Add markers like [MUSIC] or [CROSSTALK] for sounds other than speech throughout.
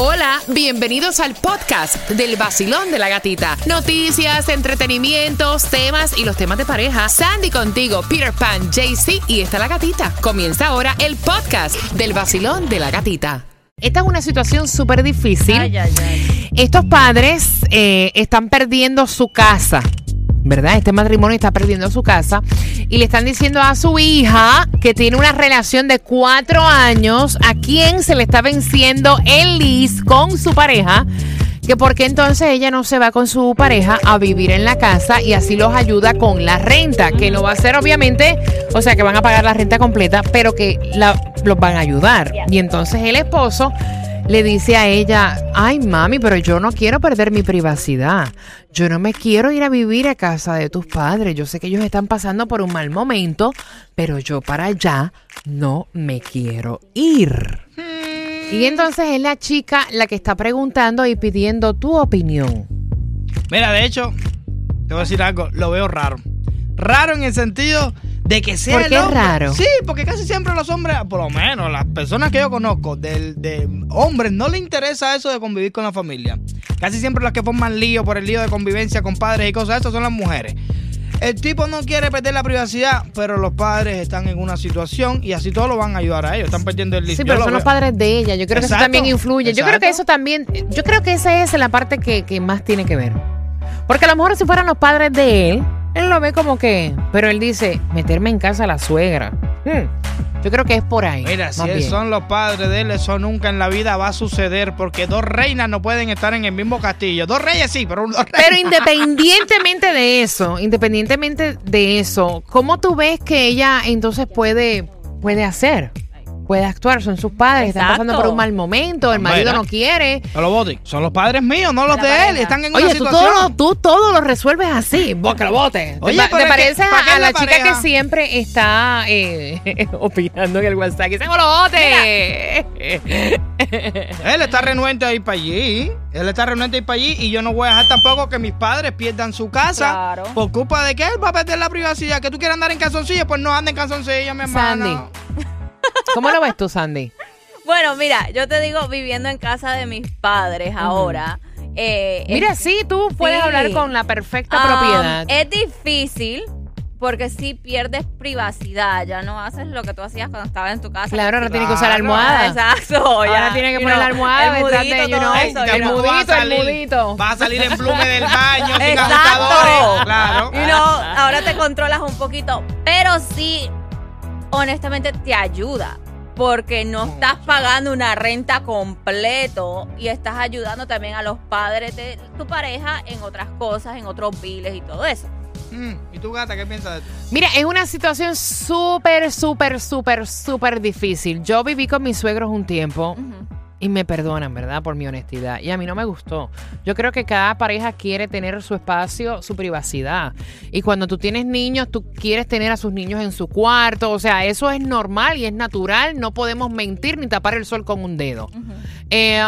Hola, bienvenidos al podcast del vacilón de la gatita. Noticias, entretenimientos, temas y los temas de pareja. Sandy contigo, Peter Pan, JC y está la gatita. Comienza ahora el podcast del vacilón de la gatita. Esta es una situación súper difícil. Ay, ay, ay. Estos padres eh, están perdiendo su casa. ¿Verdad? Este matrimonio está perdiendo su casa y le están diciendo a su hija que tiene una relación de cuatro años a quien se le está venciendo el lease con su pareja que por qué entonces ella no se va con su pareja a vivir en la casa y así los ayuda con la renta, que no va a ser obviamente, o sea, que van a pagar la renta completa, pero que la- los van a ayudar. Y entonces el esposo le dice a ella, ay mami, pero yo no quiero perder mi privacidad. Yo no me quiero ir a vivir a casa de tus padres. Yo sé que ellos están pasando por un mal momento, pero yo para allá no me quiero ir. Y entonces es la chica la que está preguntando y pidiendo tu opinión. Mira, de hecho, te voy a decir algo, lo veo raro. Raro en el sentido de que sea ¿Por el hombre. raro? Sí, porque casi siempre los hombres, por lo menos las personas que yo conozco, del, de hombres, no les interesa eso de convivir con la familia. Casi siempre las que forman lío por el lío de convivencia con padres y cosas de eso son las mujeres. El tipo no quiere perder la privacidad, pero los padres están en una situación y así todos lo van a ayudar a ellos. Están perdiendo el lío. Sí, Yo pero lo son los padres de ella. Yo creo que eso también influye. Yo creo que eso también, yo creo que esa es la parte que, que más tiene que ver. Porque a lo mejor si fueran los padres de él, él lo ve como que, pero él dice, meterme en casa a la suegra. Hmm. Yo creo que es por ahí. Mira, si bien. son los padres de él, eso nunca en la vida va a suceder porque dos reinas no pueden estar en el mismo castillo. Dos reyes sí, pero dos Pero independientemente de eso, independientemente de eso, ¿cómo tú ves que ella entonces puede, puede hacer? Puede actuar, son sus padres, están Exacto. pasando por un mal momento, el marido no quiere. No lo voten. Son los padres míos, no los La de él. Están en Oye, una tú situación. todo, lo- tú todo lo resuelves así, [LAUGHS] boca lo bote. Oye, ¿Te, pa- pero te es que, pareces ¿para qué a, es la, la chica que pareja? siempre está eh, [LAUGHS] opinando en el WhatsApp? ¡Que se lo bote! [LAUGHS] Él está renuente a ir para allí. Él está renuente a ir para allí y yo no voy a dejar tampoco que mis padres pierdan su casa Claro. por culpa de que él va a perder la privacidad. Que tú quieras andar en calzoncillo, pues no ande en calzoncillo, mi hermano. Sandy. ¿Cómo lo ves tú, Sandy? Bueno, mira, yo te digo, viviendo en casa de mis padres ahora. eh, Mira, es- sí, tú puedes Sí. hablar con la perfecta um, propiedad. Es difícil porque si pierdes privacidad, ya no haces lo que tú hacías cuando estabas en tu casa. Claro, ahora Sí, tiene que usar Claro. almohada. Exacto. Ahora tiene que poner la almohada el detrás de, mudito, you todo know, eso, el you know. va a mudito, el salir- mudito. Va a salir en plume del baño [LAUGHS] sin Exacto. ajustadores. Claro. You know, ahora te controlas un poquito, pero sí, honestamente te ayuda. Porque no estás pagando una renta completo y estás ayudando también a los padres de tu pareja en otras cosas, en otros biles y todo eso. Mm, ¿Y tú, gata, qué piensas de esto? Mira, es una situación súper, súper, súper, súper difícil. Yo viví con mis suegros un tiempo y me perdonan, ¿verdad? Por mi honestidad. Y a mí no me gustó. Yo creo que cada pareja quiere tener su espacio, su privacidad. Y cuando tú tienes niños, tú quieres tener a sus niños en su cuarto. O sea, eso es normal y es natural. No podemos mentir ni tapar el sol con un dedo. Eh,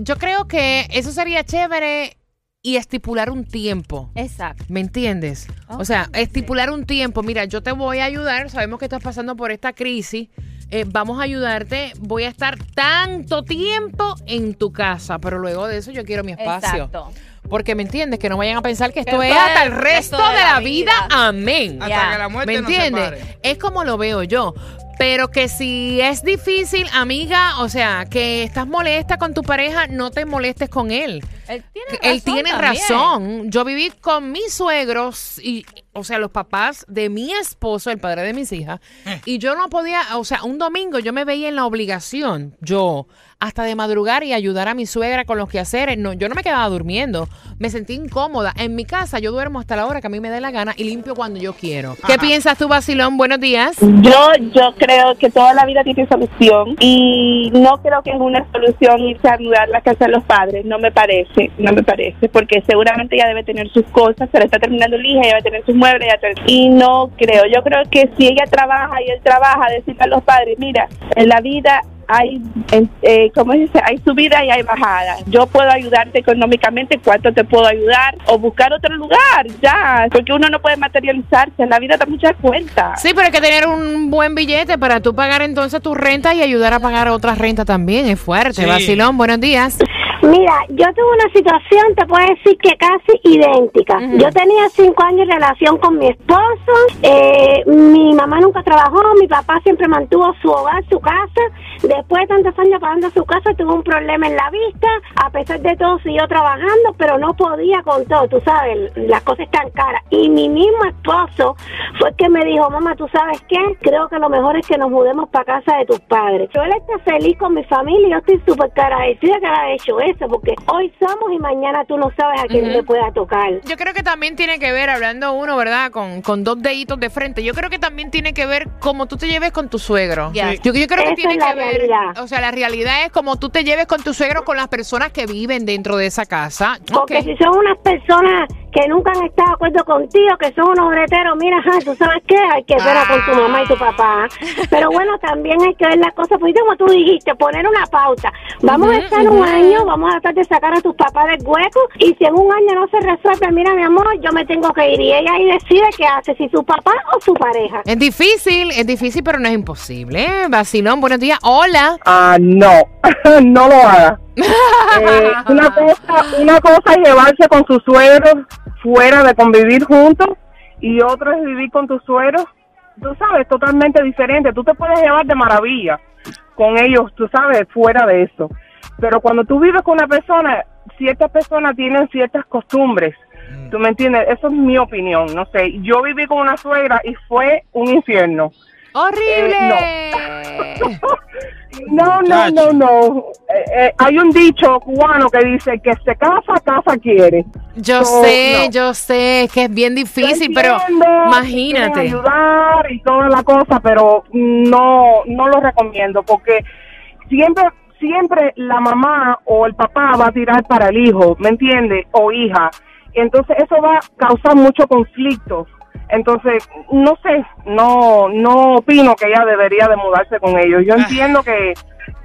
yo creo que eso sería chévere y estipular un tiempo. Exacto. ¿Me entiendes? O sea, estipular un tiempo. Mira, yo te voy a ayudar. Sabemos que estás pasando por esta crisis. Eh, vamos a ayudarte. Voy a estar tanto tiempo en tu casa, pero luego de eso yo quiero mi espacio. Exacto. Porque me entiendes que no vayan a pensar que esto Que es hasta el resto de la vida. Amén. Hasta que la muerte ¿Me entiendes? Es como lo veo yo. Pero que si es difícil, amiga, o sea, que estás molesta con tu pareja, no te molestes con él. Él tiene Él razón tiene también. razón. Yo viví con mis suegros y, o sea, los papás de mi esposo, el padre de mis hijas, Eh. y yo no podía, o sea, un domingo yo me veía en la obligación, yo, hasta de madrugar y ayudar a mi suegra con los quehaceres. No, yo no me quedaba durmiendo. Me sentí incómoda. En mi casa yo duermo hasta la hora que a mí me dé la gana y limpio cuando yo quiero. ¿Qué piensas tú, Basilón? Buenos días. Yo, yo creo que toda la vida tiene solución y no creo que es una solución irse a mudar la casa de los padres, no me parece, no me parece, porque seguramente ella debe tener sus cosas, se le está terminando el hija, ella debe tener sus muebles, y no creo, yo creo que si ella trabaja y él trabaja, decirle a los padres, mira, en la vida hay, eh, ¿cómo se dice? Hay subida y hay bajada. Yo puedo ayudarte económicamente, cuánto te puedo ayudar o buscar otro lugar, ya, porque uno no puede materializarse, en la vida da muchas cuentas. Sí, pero hay que tener un buen billete para tú pagar entonces tu renta y ayudar a pagar otras rentas también. Es fuerte. Sí. Vacilón, buenos días. Mira, yo tuve una situación, te puedo decir que casi idéntica. Yo tenía cinco años de relación con mi esposo, eh, mi mamá nunca trabajó, mi papá siempre mantuvo su hogar, su casa. Después de tantos años pagando su casa, tuvo un problema en la vista. A pesar de todo, siguió trabajando, pero no podía con todo. Tú sabes, las cosas están caras. Y mi mismo esposo fue el que me dijo, mamá, ¿tú sabes qué? Creo que lo mejor es que nos mudemos para casa de tus padres. Yo él está feliz con mi familia y yo estoy súper agradecida que haya hecho eso, porque hoy somos y mañana tú no sabes a quién Ujú. te pueda tocar. Yo creo que también tiene que ver, hablando uno, ¿verdad? Con, con dos deditos de frente. Yo creo que también tiene que ver cómo tú te lleves con tu suegro. Yes. Yo, yo creo que tiene es la que ver. O sea, la realidad es como tú te lleves con tu suegro con las personas que viven dentro de esa casa. Porque si son unas personas que nunca han estado de acuerdo contigo, que son unos breteros, mira, tú sabes qué, hay que ver con tu mamá y tu papá. Pero bueno, también hay que ver las cosas, pues como tú dijiste, poner una pauta. Vamos a estar un año, vamos a tratar de sacar a tus papás del hueco, y si en un año no se resuelve, mira, mi amor, yo me tengo que ir. Y ella ahí decide qué hace, si su papá o su pareja. Es difícil, es difícil, pero no es imposible. ¿eh? Vacilón, buenos días. Hola. Ah, no, [LAUGHS] no lo haga. Eh, una [LAUGHS] cosa, una cosa es llevarse con sus suegros fuera de convivir juntos y otra es vivir con tus suegros, tú sabes, totalmente diferente. Tú te puedes llevar de maravilla con ellos, tú sabes, fuera de eso. Pero cuando tú vives con una persona, ciertas personas tienen ciertas costumbres. ¿Tú me entiendes? Eso es mi opinión, no sé. Yo viví con una suegra y fue un infierno. ¡Horrible! No, [LAUGHS] no, no, no. Eh, eh, hay un dicho cubano que dice que se casa, casa quiere. Yo No, sé, no. yo sé que es bien difícil, pero imagínate. ayudar y toda la cosa, pero no, no lo recomiendo porque siempre, siempre la mamá o el papá va a tirar para el hijo, ¿me entiende? O hija. Entonces eso va a causar mucho conflicto. Entonces, no sé, no, no opino que ella debería de mudarse con ellos. Yo entiendo que,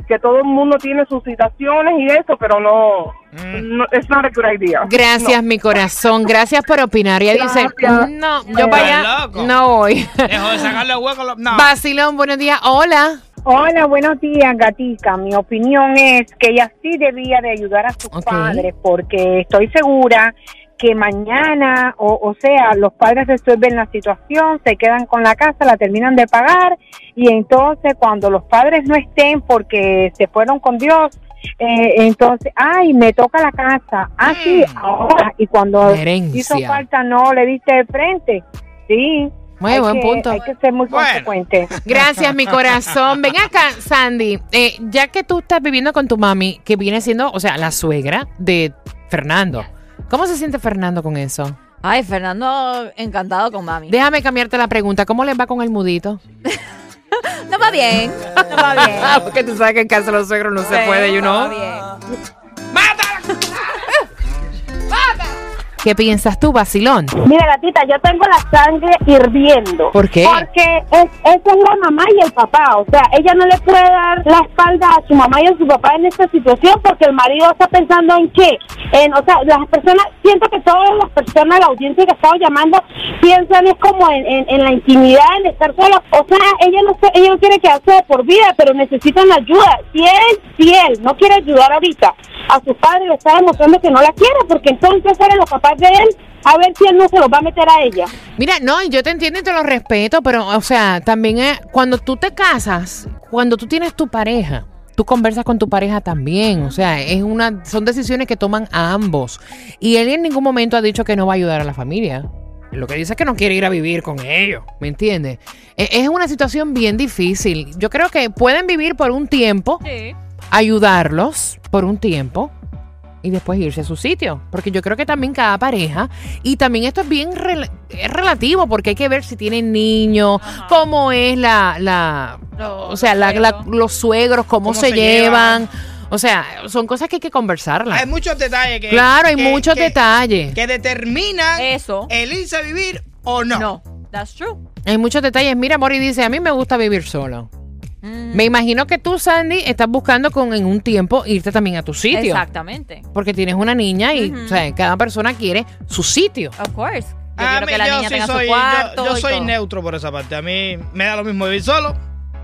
que todo el mundo tiene sus situaciones y eso, pero no, no it's not a good idea. Gracias, mi corazón. Gracias por opinar. Ella dice, no, yo para allá no voy. Dejo de sacarle hueco. lo- No. Vacilón, buenos días. Hola. Hola, buenos días, Gatica. Mi opinión es que ella sí debía de ayudar a sus padres porque estoy segura que mañana, o, o sea, los padres resuelven la situación, se quedan con la casa, la terminan de pagar y entonces cuando los padres no estén porque se fueron con Dios, eh, entonces, ay, me toca la casa, ah, sí, ahora, y cuando Herencia. hizo falta no le diste de frente, sí. Muy hay buen que- punto. Hay que ser muy Bueno. consecuente. [LAUGHS] Gracias, mi corazón. Ven acá, Sandy. eh, ya que tú estás viviendo con tu mami, que viene siendo, o sea, la suegra de Fernando. ¿Cómo se siente Fernando con eso? Ay, Fernando, encantado con mami. Déjame cambiarte la pregunta. ¿Cómo les va con el mudito? [LAUGHS] No va bien, no va bien. [LAUGHS] Porque tú sabes que en casa de los suegros no se puede, you no va know. bien. ¿Qué piensas tú, vacilón? Mira, gatita, yo tengo la sangre hirviendo. ¿Por qué? Porque es, esa es la mamá y el papá. O sea, ella no le puede dar la espalda a su mamá y a su papá en esta situación porque el marido está pensando en qué. En, o sea, las personas, siento que todas las personas, la audiencia que estaba llamando, piensan es como en, en- en la intimidad, en estar sola. O sea, ella no, se- ella no quiere quedarse de por vida, pero necesitan ayuda. Si él, si él no quiere ayudar ahorita a su padre, le está demostrando que no la quiere, porque entonces eran los papás de él, a ver si él no se los va a meter a ella. Mira, no, yo te entiendo y te lo respeto, pero, o sea, también es, cuando tú te casas, cuando tú tienes tu pareja, tú conversas con tu pareja también, o sea, es una, son decisiones que toman a ambos. Y él en ningún momento ha dicho que no va a ayudar a la familia. Lo que dice es que no quiere ir a vivir con ellos, ¿me entiendes? E- Es una situación bien difícil. Yo creo que pueden vivir por un tiempo, Sí. ayudarlos por un tiempo y después irse a su sitio. Porque yo creo que también cada pareja, y también esto es bien rel- es relativo, porque hay que ver si tienen niños, cómo es la, la o sea, los la- la- suegros. los suegros, cómo, Cómo se, se llevan. O sea, son cosas que hay que conversarlas. Hay muchos detalles que. Claro, hay que- muchos que- detalles. Que determinan Eso. el irse a vivir o no. No, that's true. Hay muchos detalles. Mira, Mori dice, a mí me gusta vivir solo. Mm. Me imagino que tú, Sandy, estás buscando con en un tiempo irte también a tu sitio. Exactamente. Porque tienes una niña y o sea, cada persona quiere su sitio. Of course. Yo A quiero mí, que la yo niña sí tenga soy, su cuarto. yo, soy todo. neutro por esa parte. A mí me da lo mismo vivir solo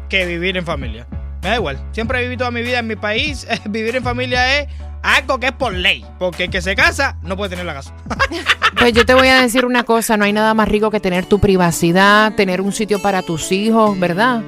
que vivir en familia. Me da igual. Siempre he vivido toda mi vida en mi país. [LAUGHS] vivir en familia es algo que es por ley. Porque el que se casa no puede tener la casa. [LAUGHS] Pues yo te voy a decir una cosa, no hay nada más rico que tener tu privacidad, tener un sitio para tus hijos, ¿verdad?